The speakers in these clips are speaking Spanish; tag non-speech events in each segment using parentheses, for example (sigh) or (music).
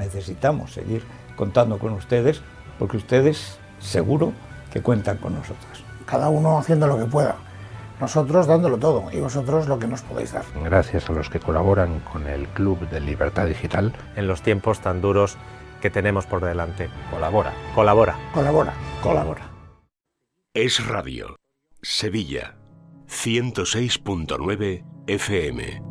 Necesitamos seguir contando con ustedes porque ustedes seguro que cuentan con nosotros. Cada uno haciendo lo que pueda. Nosotros dándolo todo y vosotros lo que nos podéis dar. Gracias a los que colaboran con el Club de Libertad Digital. En los tiempos tan duros que tenemos por delante. Colabora. Colabora. Colabora. Colabora. Es Radio. Sevilla. 106.9 FM.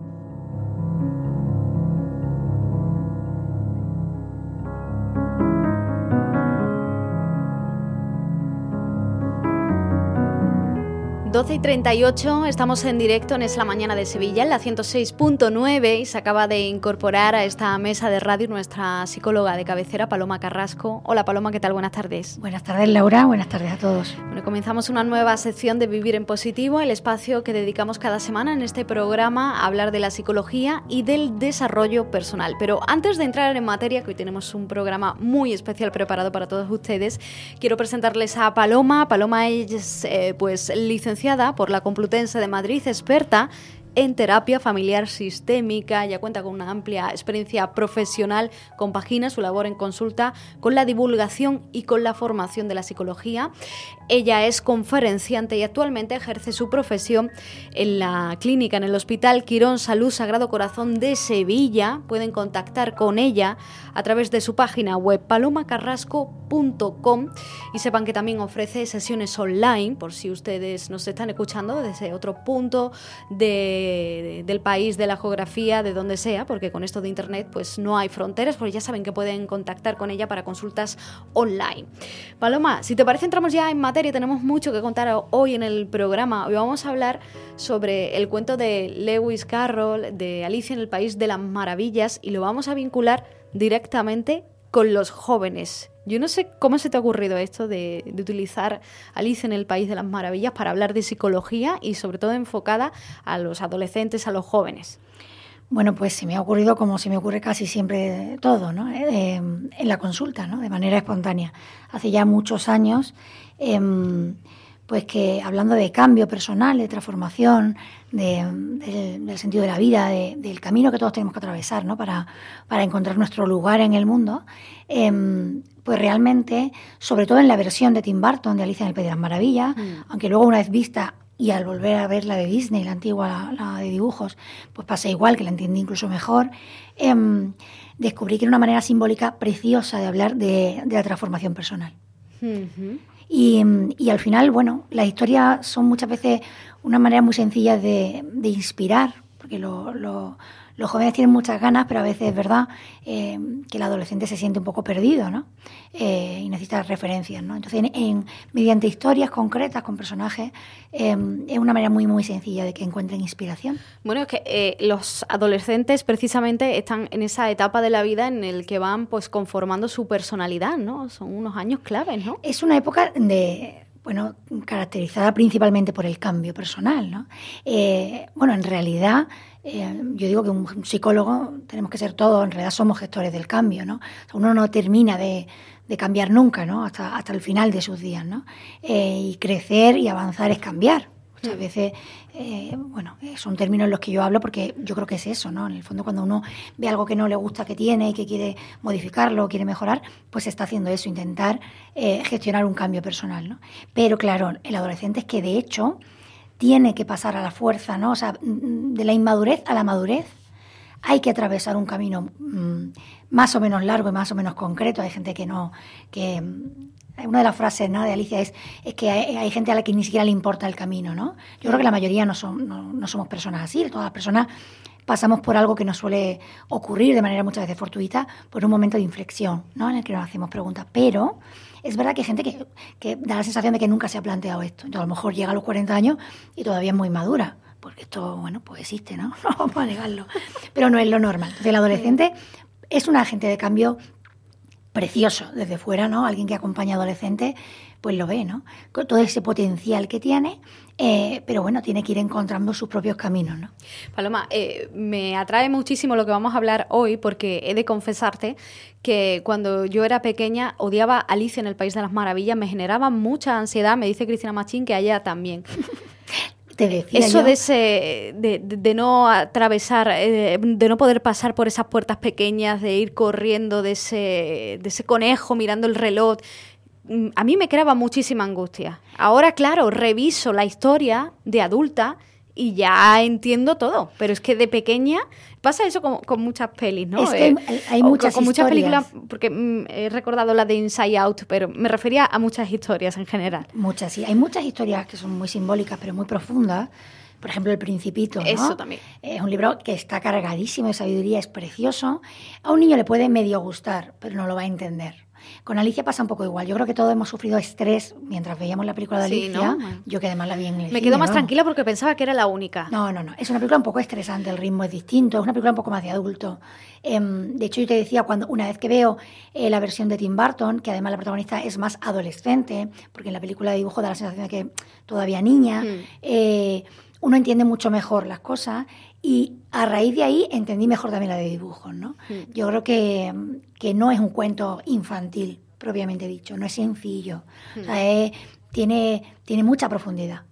12 y 38, estamos en directo en Es la Mañana de Sevilla, en la 106.9, y se acaba de incorporar a esta mesa de radio nuestra psicóloga de cabecera, Paloma Carrasco. Hola Paloma, ¿qué tal? Buenas tardes. Buenas tardes Laura, buenas tardes a todos. Bueno, comenzamos una nueva sección de Vivir en Positivo, el espacio que dedicamos cada semana en este programa a hablar de la psicología y del desarrollo personal. Pero antes de entrar en materia, que hoy tenemos un programa muy especial preparado para todos ustedes, quiero presentarles a Paloma. Paloma es eh, pues licenciada por la Complutense de Madrid, experta en terapia familiar sistémica, ya cuenta con una amplia experiencia profesional, compagina su labor en consulta con la divulgación y con la formación de la psicología. Ella es conferenciante y actualmente ejerce su profesión en la clínica, en el Hospital Quirón Salud Sagrado Corazón de Sevilla. Pueden contactar con ella a través de su página web palomacarrasco.com y sepan que también ofrece sesiones online por si ustedes nos están escuchando desde otro punto del país, de la geografía, de donde sea, porque con esto de internet pues no hay fronteras, porque ya saben que pueden contactar con ella para consultas online. Paloma, si te parece entramos ya en materia tenemos mucho que contar hoy en el programa. Hoy vamos a hablar sobre el cuento de Lewis Carroll, de Alicia en el País de las Maravillas, y lo vamos a vincular directamente con los jóvenes. Yo no sé cómo se te ha ocurrido esto de, utilizar Alicia en el País de las Maravillas para hablar de psicología y sobre todo enfocada a los adolescentes, a los jóvenes. Bueno, pues se me ha ocurrido como se me ocurre casi siempre todo, ¿no? Eh, en la consulta, ¿no? De manera espontánea. Hace ya muchos años, em, pues que hablando de cambio personal, de transformación, del sentido de la vida, del camino que todos tenemos que atravesar, ¿no? Para, para encontrar nuestro lugar en el mundo, em, pues realmente, sobre todo en la versión de Tim Burton de Alicia en el País de las Maravillas, mm. aunque luego una vez vista y al volver a ver la de Disney, la antigua, la, de dibujos, pues pasa igual, que la entendí incluso mejor, em, descubrí que era una manera simbólica preciosa de hablar de, la transformación personal. Y, al final, bueno, las historias son muchas veces una manera muy sencilla de, inspirar, porque lo, los jóvenes tienen muchas ganas, pero a veces es verdad eh, que el adolescente se siente un poco perdido, ¿no? Eh, y necesita referencias, ¿no? Entonces, en, mediante historias concretas con personajes, eh, es una manera muy, muy sencilla de que encuentren inspiración. Bueno, es que los adolescentes precisamente están en esa etapa de la vida en el que van pues conformando su personalidad, ¿no? Son unos años claves, ¿no? Es una época de bueno, caracterizada principalmente por el cambio personal, ¿no? bueno, en realidad eh, yo digo que un psicólogo tenemos que ser todos, en realidad somos gestores del cambio, ¿no? uno no termina de, cambiar nunca, ¿no? Hasta, hasta el final de sus días, ¿no? Eh, y crecer y avanzar es cambiar. Muchas veces, eh, bueno, son términos en los que yo hablo porque yo creo que es eso, ¿no? En el fondo, cuando uno ve algo que no le gusta que tiene y que quiere modificarlo, quiere mejorar, pues está haciendo eso, intentar gestionar un cambio personal, ¿no? Pero claro, el adolescente es que de hecho tiene que pasar a la fuerza, ¿no? O sea, mm, de la inmadurez a la madurez hay que atravesar un camino mm, más o menos largo y más o menos concreto. Hay gente que no, que mm, una de las frases ¿no? de Alicia es, es que hay, gente a la que ni siquiera le importa el camino, ¿no? Yo creo que la mayoría no, son, no, somos personas así, todas las personas pasamos por algo que nos suele ocurrir de manera muchas veces fortuita, por un momento de inflexión, ¿no? En el que nos hacemos preguntas. Pero es verdad que hay gente que, da la sensación de que nunca se ha planteado esto. Entonces, a lo mejor llega a los 40 años y todavía es muy madura, porque esto, bueno, pues existe, ¿no? (laughs) No vamos a negarlo. Pero no es lo normal. Entonces, el adolescente es un agente de cambio precioso desde fuera, ¿no? Alguien que acompaña a adolescentes, pues lo ve, ¿no? Con todo ese potencial que tiene eh, pero bueno, tiene que ir encontrando sus propios caminos. ¿no? Paloma, eh, me atrae muchísimo lo que vamos a hablar hoy porque he de confesarte que cuando yo era pequeña odiaba Alicia en el País de las Maravillas, me generaba mucha ansiedad, me dice Cristina Machín que a ella también. (laughs) te decía Eso yo- de, ese, de, de- de no atravesar, eh, de no poder pasar por esas puertas pequeñas, de ir corriendo de ese, de ese conejo mirando el reloj, mm, a mí me creaba muchísima angustia. Ahora, claro, reviso la historia de adulta y ya entiendo todo, pero es que de pequeña pasa eso con, con muchas pelis, ¿no? Es que hay- o muchas con muchas películas, porque mm, he recordado la de Inside Out, pero me refería a muchas historias en general. Muchas, sí. Hay muchas historias que son muy simbólicas, pero muy profundas. Por ejemplo, El Principito. ¿no? Eso también. Es un libro que está cargadísimo de sabiduría, es precioso. A un niño le puede medio gustar, pero no lo va a entender. Con Alicia pasa un poco igual. Yo creo que todos hemos sufrido estrés mientras veíamos la película de Sí, Alicia. ¿no? Yo que además la vi en el Me cine, quedo más ¿no? tranquila porque pensaba que era la única. No, no, no. Es una película un poco estresante, el ritmo es distinto, es una película un poco más de adulto. Em, de hecho, yo te decía, cuando una vez que veo eh, la versión de Tim Burton, que además la protagonista es más adolescente, porque en la película de dibujo da la sensación de que todavía niña, Mm. eh, uno entiende mucho mejor las cosas y a raíz de ahí entendí mejor también la de dibujos, ¿no? Mm. Yo creo que, que no es un cuento infantil, propiamente dicho, no es sencillo. O sea, es- tiene, tiene mucha profundidad.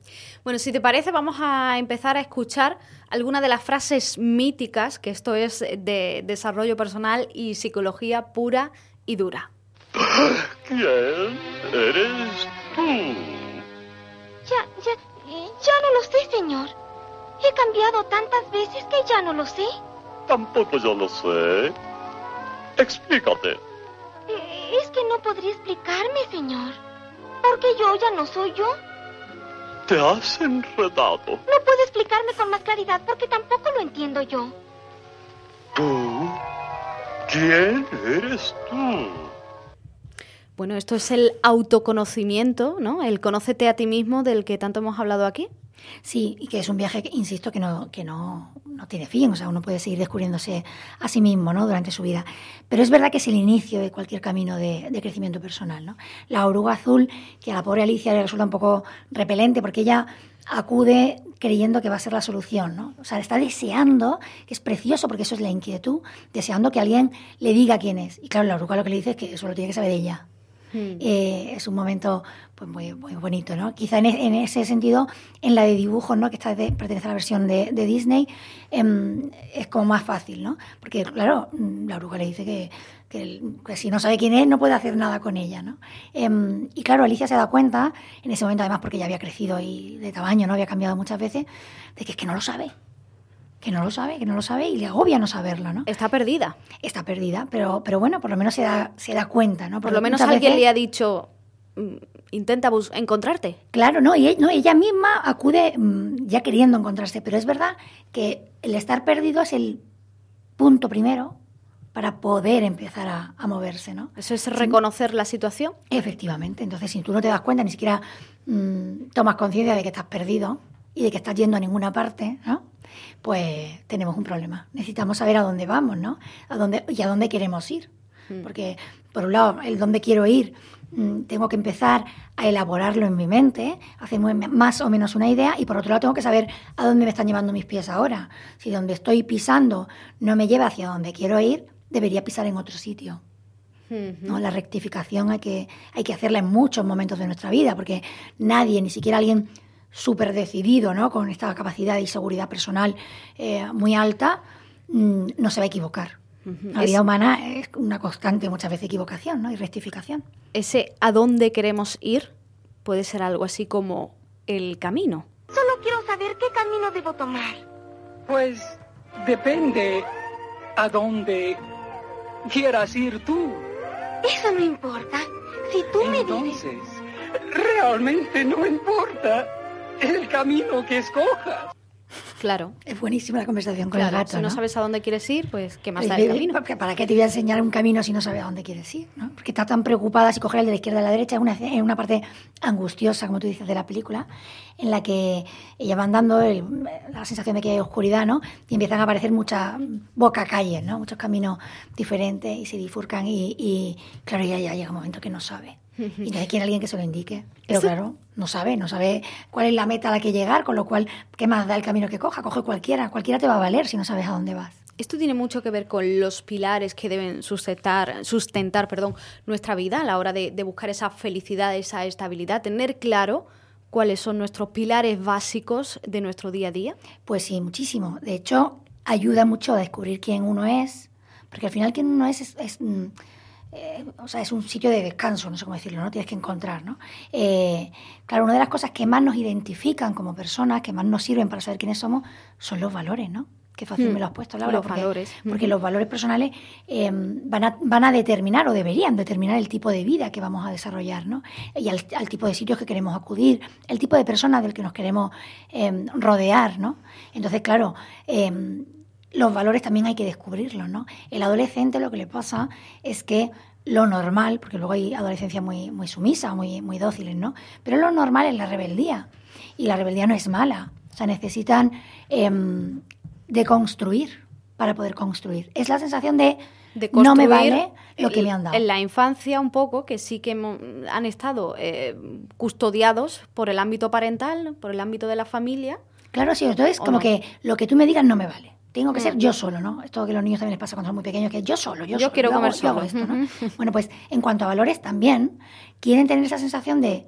Bueno, si te parece, vamos a empezar a escuchar algunas de las frases míticas, que esto es de desarrollo personal y psicología pura y dura. ¿Quién eres tú? Ya, ya, ya no lo sé, señor. He cambiado tantas veces que ya no lo sé. Tampoco yo lo sé. Explícate. Eh, Es que no podría explicarme, señor. Porque yo ya no soy yo. Te has enredado. No puedo explicarme con más claridad porque tampoco lo entiendo yo. ¿Tú? ¿Quién eres tú? Bueno, esto es el autoconocimiento, ¿no? El conócete a ti mismo del que tanto hemos hablado aquí. Sí, y que es un viaje, que, insisto, que no, que no, no tiene fin, o sea, uno puede seguir descubriéndose a sí mismo ¿no? durante su vida. Pero es verdad que es el inicio de cualquier camino de, de crecimiento personal. ¿no? La oruga azul, que a la pobre Alicia le resulta un poco repelente, porque ella acude creyendo que va a ser la solución, ¿no? O sea, está deseando, que es precioso porque eso es la inquietud, deseando que alguien le diga quién es. Y claro, la oruga lo que le dice es que eso lo tiene que saber ella. Eh, es un momento pues muy, muy bonito, ¿no? Quizá en, ese sentido, en la de dibujos, ¿no? Que esta de- pertenece a la versión de, Disney, em, es como más fácil, ¿no? Porque, claro, la oruga le dice que, que si no sabe quién es, no puede hacer nada con ella, ¿no? Em, y claro, Alicia se da cuenta, en ese momento además porque ya había crecido y de tamaño, ¿no? Había cambiado muchas veces, de que es que no lo sabe. Que no lo sabe, que no lo sabe y le agobia no saberlo, ¿no? Está perdida. Está perdida, pero, pero bueno, por lo menos se da, se da cuenta, ¿no? Por lo menos alguien veces- le ha dicho, mm, intenta bus- encontrarte. Claro, no, y e- no, ella misma acude mm, ya queriendo encontrarse, pero es verdad que el estar perdido es el punto primero para poder empezar a, a moverse, ¿no? Eso es reconocer la situación. Efectivamente, entonces si tú no te das cuenta, ni siquiera mm, tomas conciencia de que estás perdido y de que estás yendo a ninguna parte, ¿no? Pues tenemos un problema. Necesitamos saber a dónde vamos, ¿no? A dónde, y a dónde queremos ir. Porque, por un lado, el dónde quiero ir, mm, tengo que empezar a elaborarlo en mi mente, hacerme más o menos una idea, y por otro lado, tengo que saber a dónde me están llevando mis pies ahora. Si donde estoy pisando no me lleva hacia donde quiero ir, debería pisar en otro sitio. ¿no? La rectificación hay que, hay que hacerla en muchos momentos de nuestra vida, porque nadie, ni siquiera alguien súper decidido, ¿no? con esta capacidad y seguridad personal eh, muy alta, mm, no se va a equivocar. La vida Es- humana es una constante, muchas veces, equivocación ¿no? y rectificación. Ese a dónde queremos ir puede ser algo así como el camino. Solo quiero saber qué camino debo tomar. Pues depende a dónde quieras ir tú. Eso no importa. Si tú me dices... Entonces, realmente no importa el camino que escojas. Claro. Es buenísima la conversación con claro, el gato. si no, ¿no? sabes a dónde quieres ir, pues qué más da el camino. ¿Para qué te voy a enseñar un camino si no sabes a dónde quieres ir? ¿no? Porque está tan preocupada si coger el de la izquierda o la derecha. Es una, es una parte angustiosa, como tú dices, de la película, en la que ella va andando, el- la sensación de que hay oscuridad, ¿no? Y empiezan a aparecer muchas bocacalles, ¿no? Muchos caminos diferentes y se bifurcan. Y, y, claro, ya, ya llega un momento que no sabe. Y entonces quiere alguien que se lo indique. Pero claro, no sabe, no sabe cuál es la meta a la que llegar, con lo cual, ¿qué más da el camino que coja? Coge cualquiera. Cualquiera te va a valer si no sabes a dónde vas. Esto tiene mucho que ver con los pilares que deben sustentar, sustentar perdón, nuestra vida a la hora de, de buscar esa felicidad, esa estabilidad, tener claro cuáles son nuestros pilares básicos de nuestro día a día? Pues sí, muchísimo. De hecho, ayuda mucho a descubrir quién uno es, porque al final quién uno es es, mm, eh, o sea, es un sitio de descanso, no sé cómo decirlo, ¿no? Tienes que encontrar, ¿no? Eh, claro, una de las cosas que más nos identifican como personas, que más nos sirven para saber quiénes somos, son los valores, ¿no? Qué fácil Hmm. me lo has puesto, Laura. Los porque, valores. Porque los valores personales eh, van, a, van a determinar o deberían determinar el tipo de vida que vamos a desarrollar, ¿no? Y al, al tipo de sitios que queremos acudir, el tipo de personas del que nos queremos rodear, ¿no? Entonces, claro, los valores también hay que descubrirlos, ¿no? El adolescente lo que le pasa es que lo normal, porque luego hay adolescencia muy, muy sumisa, muy, muy dóciles, ¿no? Pero lo normal es la rebeldía. Y la rebeldía no es mala. O sea, necesitan em, deconstruir para poder construir. Es la sensación de, de no me vale lo que me han dado. En la infancia un poco, que sí que han estado eh, custodiados por el ámbito parental, por el ámbito de la familia. Claro, sí, entonces ¿O como no? que lo que tú me digas no me vale. Tengo que Mm. ser yo solo, ¿no? Esto que a los niños también les pasa cuando son muy pequeños, que yo solo, yo, Yo solo, quiero hago- comer yo hago solo. esto, ¿no? Bueno, pues en cuanto a valores también, quieren tener esa sensación de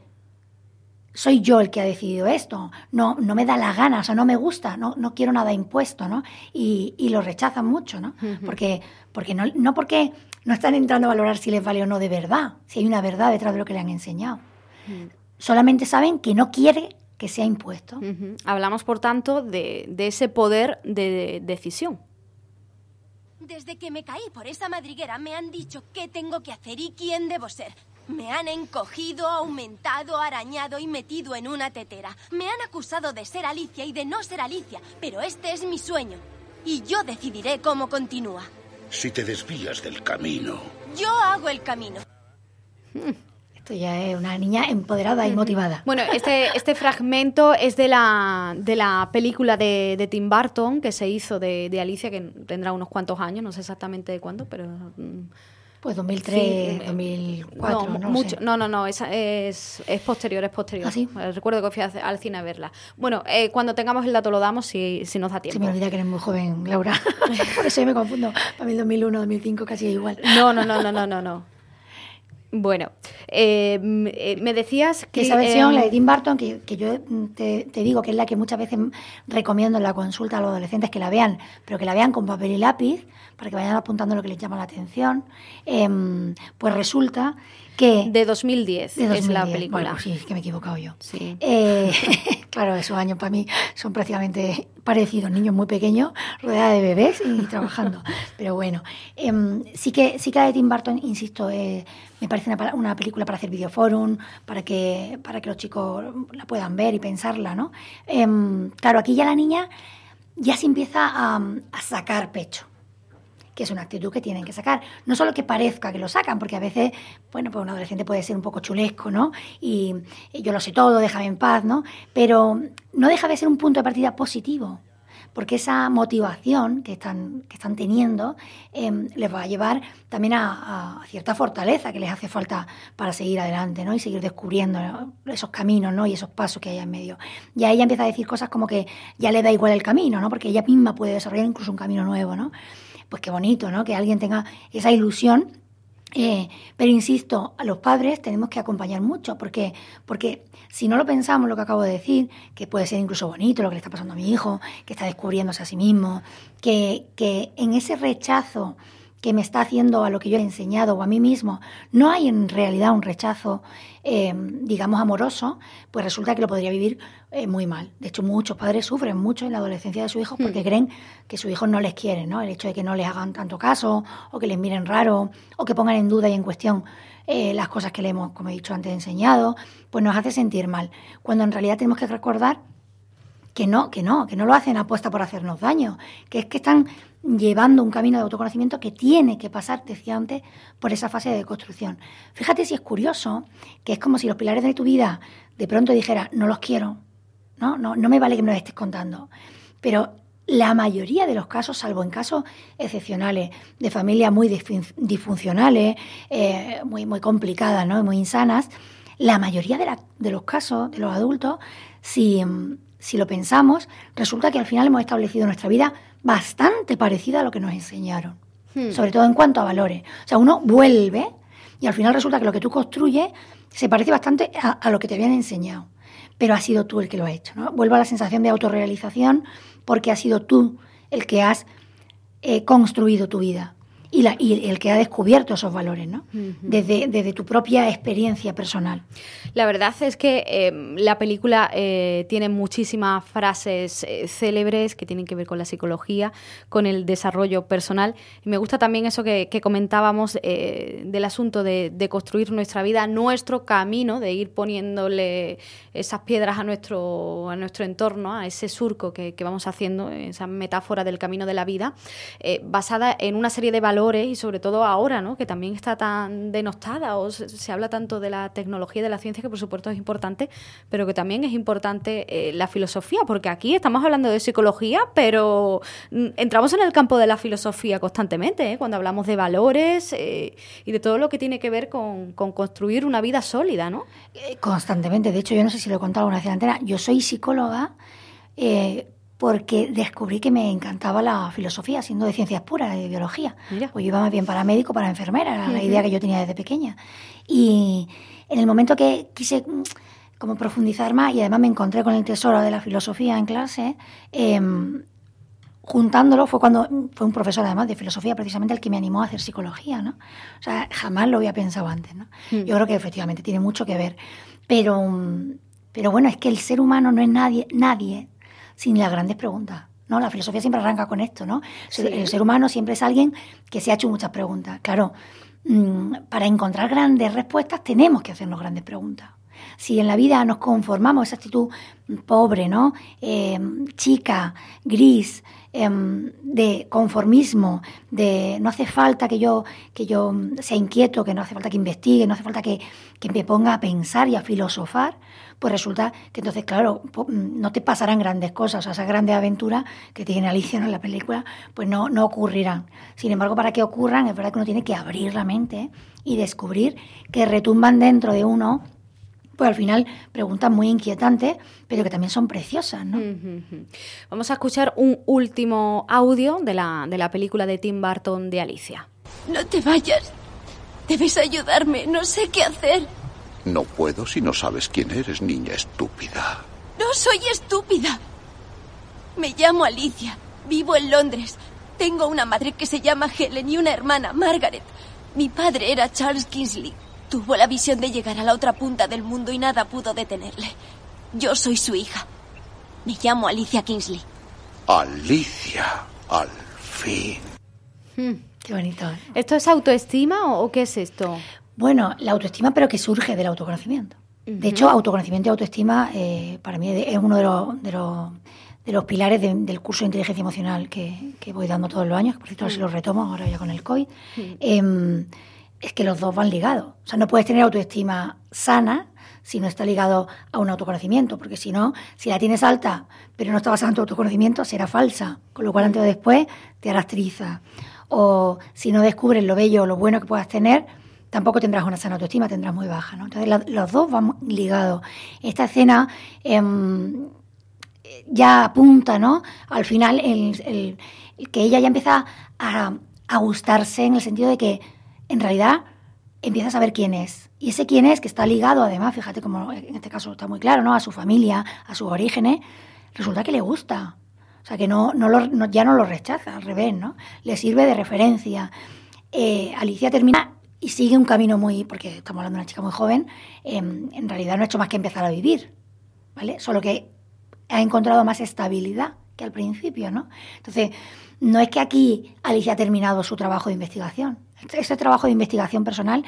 soy yo el que ha decidido esto, no, no me da la gana, o sea, no me gusta, no, no quiero nada impuesto, ¿no? Y, y lo rechazan mucho, ¿no? Porque, porque no, no porque no están entrando a valorar si les vale o no de verdad, si hay una verdad detrás de lo que le han enseñado. Solamente saben que no quiere que sea impuesto. Ujú. Hablamos, por tanto, de, de ese poder de decisión. Desde que me caí por esa madriguera me han dicho qué tengo que hacer y quién debo ser. Me han encogido, aumentado, arañado y metido en una tetera. Me han acusado de ser Alicia y de no ser Alicia, pero este es mi sueño. Y yo decidiré cómo continúa. Si te desvías del camino, Yo hago el camino. Esto ya es una niña empoderada y motivada. Bueno, este, este fragmento es de la, de la película de, de Tim Burton que se hizo de, de Alicia, que tendrá unos cuantos años, no sé exactamente de cuándo, pero... mm, Pues 2003, Sí, 2004, no, no, mucho, sé. no, no, no, es, es, es posterior, es posterior. ¿Ah, sí? Eh, Recuerdo que fui al- cine a verla. Bueno, eh, cuando tengamos el dato lo damos si, si nos da Se tiempo. me olvida que eres muy joven, Laura. (laughs) Por eso yo me confundo. Para mí el 2001, 2005 casi es igual. No, no, no, no, no, no, no. Bueno, eh, eh, me decías que... Esa versión, eh, la de Tim Burton, que, que yo mm, te, te digo que es la que muchas veces recomiendo en la consulta a los adolescentes que la vean, pero que la vean con papel y lápiz, para que vayan apuntando lo que les llama la atención, em, pues resulta que... De 2010, de es la 2010. película. Bueno, sí, es que me he equivocado yo. Sí. Eh, (laughs) (laughs) claro, esos años para mí son prácticamente parecidos, niños muy pequeños, rodeados de bebés y (laughs) trabajando. Pero bueno, em, sí que sí que la de Tim Burton, insisto, eh, me parece una, película para hacer videoforum, para que, para que los chicos la puedan ver y pensarla, ¿no? Em, claro, aquí ya la niña ya se empieza a, a sacar pecho que es una actitud que tienen que sacar. No solo que parezca que lo sacan, porque a veces, bueno, pues un adolescente puede ser un poco chulesco, ¿no? Y, yo lo sé todo, déjame en paz, ¿no? Pero no deja de ser un punto de partida positivo, porque esa motivación que están, que están teniendo em, les va a llevar también a, a cierta fortaleza que les hace falta para seguir adelante, ¿no? Y seguir descubriendo esos caminos, ¿no? Y esos pasos que hay en medio. Y ahí ella empieza a decir cosas como que ya le da igual el camino, ¿no? Porque ella misma puede desarrollar incluso un camino nuevo, ¿no? Pues qué bonito, ¿no? Que alguien tenga esa ilusión. Eh, pero insisto, a los padres tenemos que acompañar mucho, porque, porque si no lo pensamos, lo que acabo de decir, que puede ser incluso bonito lo que le está pasando a mi hijo, que está descubriéndose a sí mismo, que, que en ese rechazo que me está haciendo a lo que yo he enseñado o a mí mismo, no hay en realidad un rechazo, eh, digamos, amoroso, pues resulta que lo podría vivir eh, muy mal. De hecho, muchos padres sufren mucho en la adolescencia de sus hijos porque creen que sus hijos no les quieren, ¿no? El hecho de que no les hagan tanto caso, o que les miren raro, o que pongan en duda y en cuestión eh, las cosas que le hemos, como he dicho antes, enseñado, pues nos hace sentir mal. Cuando en realidad tenemos que recordar que no, que no, que no lo hacen apuesta por hacernos daño, que es que están llevando un camino de autoconocimiento que tiene que pasar, decía antes, por esa fase de construcción. Fíjate si es curioso, que es como si los pilares de tu vida de pronto dijera, no los quiero, ¿no? No, no me vale que me los estés contando. Pero la mayoría de los casos, salvo en casos excepcionales, de familias muy disfun- disfuncionales, eh, muy, muy complicadas, ¿no? Muy insanas, la mayoría de, los casos de los adultos, si, si lo pensamos, resulta que al final hemos establecido nuestra vida bastante parecida a lo que nos enseñaron, Hmm. sobre todo en cuanto a valores. O sea, uno vuelve y al final resulta que lo que tú construyes se parece bastante a, a lo que te habían enseñado. pero ha sido tú el que lo ha hecho. ¿no? Vuelvo a la sensación de autorrealización porque ha sido tú el que has eh, construido tu vida y, la, y, el que ha descubierto esos valores, ¿no? desde, desde, tu propia experiencia personal. La verdad es que eh, la película eh, tiene muchísimas frases eh, célebres que tienen que ver con la psicología, con el desarrollo personal. Y me gusta también eso que, que comentábamos eh, del asunto de, de, construir nuestra vida, nuestro camino, de ir poniéndole esas piedras a nuestro, a nuestro entorno, a ese surco que, que vamos haciendo, esa metáfora del camino de la vida, basada en una serie de valores y sobre todo ahora, ¿no? que también está tan denostada o se, habla tanto de la tecnología y de la ciencia que por supuesto es importante, pero que también es importante eh, la filosofía, porque aquí estamos hablando de psicología, pero mm, entramos en el campo de la filosofía constantemente, ¿eh? cuando hablamos de valores eh, y de todo lo que tiene que ver con, con construir una vida sólida, ¿no? Constantemente, de hecho yo no sé si lo he contado alguna vez en la antena, yo soy psicóloga porque descubrí que me encantaba la filosofía, siendo de ciencias puras, de biología. Mira. Pues yo iba más bien para médico, para enfermera, era uh -huh. la idea que yo tenía desde pequeña. Y en el momento que quise mm, como profundizar más y además me encontré con el tesoro de la filosofía en clase, eh, juntándolo fue cuando fue un profesor además de filosofía precisamente el que me animó a hacer psicología, ¿no? O sea, jamás lo había pensado antes, ¿no? Mm. Yo creo que efectivamente tiene mucho que ver, pero pero bueno, es que el ser humano no es nadie, nadie sin las grandes preguntas. ¿no? La filosofía siempre arranca con esto, ¿no? Sí. El ser humano siempre es alguien que se ha hecho muchas preguntas. Claro, mmm, para encontrar grandes respuestas tenemos que hacernos grandes preguntas. Si en la vida nos conformamos esa actitud pobre, ¿no? Eh, chica, gris, eh, de conformismo, de no hace falta que yo, que yo sea inquieto, que no hace falta que investigue, no hace falta que, que me ponga a pensar y a filosofar, pues resulta que entonces, claro, no te pasarán grandes cosas, o sea, esas grandes aventuras que tiene Alicia en la película, pues no, no ocurrirán. Sin embargo, para que ocurran, es verdad que uno tiene que abrir la mente y descubrir que retumban dentro de uno pues al final preguntas muy inquietantes, pero que también son preciosas, ¿no? Uh -huh. Vamos a escuchar un último audio de la, de la película de Tim Burton de Alicia. No te vayas. Debes ayudarme. No sé qué hacer. No puedo si no sabes quién eres, niña estúpida. No soy estúpida. Me llamo Alicia. Vivo en Londres. Tengo una madre que se llama Helen y una hermana, Margaret. Mi padre era Charles Kingsley. Tuvo la visión de llegar a la otra punta del mundo y nada pudo detenerle. Yo soy su hija. Me llamo Alicia Kingsley. Alicia, al fin. Hmm, qué bonito. ¿eh? ¿Esto es autoestima o, qué es esto? Bueno, la autoestima, pero que surge del autoconocimiento. Uh -huh. De hecho, autoconocimiento y autoestima eh, para mí es uno de los, de los, de los pilares de, del curso de inteligencia emocional que, que, voy dando todos los años, por cierto uh -huh. se los retomo ahora ya con el COVID. Uh -huh. eh, es que los dos van ligados. O sea, no puedes tener autoestima sana si no está ligado a un autoconocimiento, porque si no, si la tienes alta, pero no está basada en tu autoconocimiento, será falsa, con lo cual antes o después te harás triza. O si no descubres lo bello o lo bueno que puedas tener, tampoco tendrás una sana autoestima, tendrás muy baja. ¿no? Entonces, los dos van ligados. Esta escena eh, ya apunta, ¿no? Al final, el, que ella ya empieza a gustarse en el sentido de que en realidad empieza a saber quién es. Y ese quién es, que está ligado además, fíjate como en este caso está muy claro, ¿no? A su familia, a sus orígenes, resulta que le gusta. O sea, que no, no, lo, ya no lo rechaza, al revés, ¿no? Le sirve de referencia. Eh, Alicia termina y sigue un camino muy, porque estamos hablando de una chica muy joven, eh, en realidad no ha hecho más que empezar a vivir, ¿vale? Solo que ha encontrado más estabilidad que al principio, ¿no? Entonces, no es que aquí Alicia ha terminado su trabajo de investigación. Este trabajo de investigación personal,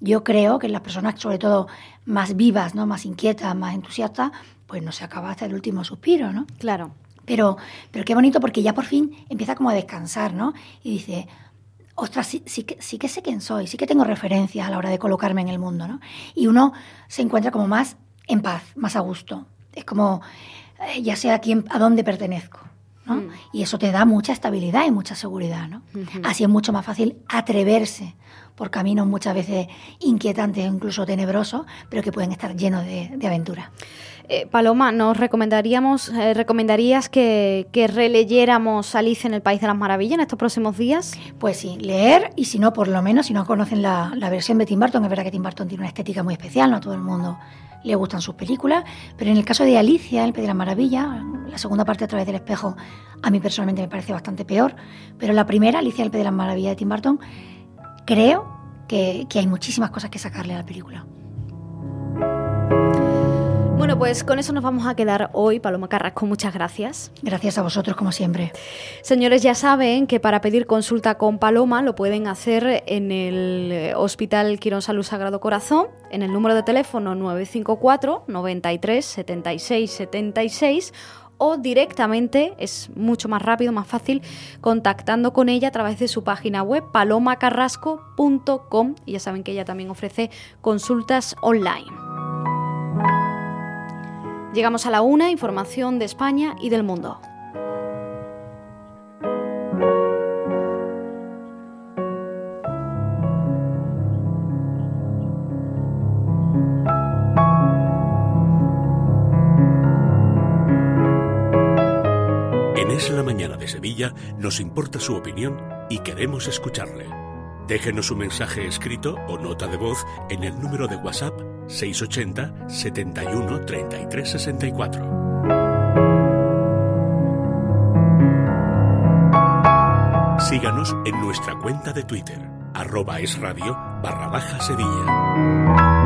yo creo que en las personas, sobre todo más vivas, ¿no? más inquietas, más entusiastas, pues no se acaba hasta el último suspiro, ¿no? Claro. Pero, pero qué bonito porque ya por fin empieza como a descansar, ¿no? Y dice, ostras, sí, sí, que, sí que sé quién soy, sí que tengo referencias a la hora de colocarme en el mundo, ¿no? Y uno se encuentra como más en paz, más a gusto. Es como, eh, ya sé a, quién, a dónde pertenezco. ¿No? Mm. Y eso te da mucha estabilidad y mucha seguridad, ¿no? Así es mucho más fácil atreverse, por caminos muchas veces inquietantes o incluso tenebrosos, pero que pueden estar llenos de, aventura. Eh, Paloma, ¿nos recomendaríamos, eh, recomendarías que, que, releyéramos Alicia en el País de las Maravillas en estos próximos días? Pues sí, leer y si no, por lo menos, si no conocen la, la versión de Tim Burton, es verdad que Tim Burton tiene una estética muy especial, no a todo el mundo le gustan sus películas, pero en el caso de Alicia, El País de las Maravillas, la segunda parte a través del espejo, a mí personalmente me parece bastante peor, pero la primera, Alicia, El País de las Maravillas de Tim Burton, creo que, que hay muchísimas cosas que sacarle a la película. Bueno, pues con eso nos vamos a quedar hoy. Paloma Carrasco, muchas gracias. Gracias a vosotros, como siempre. Señores, ya saben que para pedir consulta con Paloma lo pueden hacer en el Hospital Quirón Salud Sagrado Corazón, en el número de teléfono 954 93 76 76 o directamente, es mucho más rápido, más fácil, contactando con ella a través de su página web palomacarrasco.com y ya saben que ella también ofrece consultas online. Llegamos a la una, información de España y del mundo. De Sevilla nos importa su opinión y queremos escucharle. Déjenos un mensaje escrito o nota de voz en el número de WhatsApp 680 71 33 64. Síganos en nuestra cuenta de Twitter, arroba es radio barra baja Sevilla.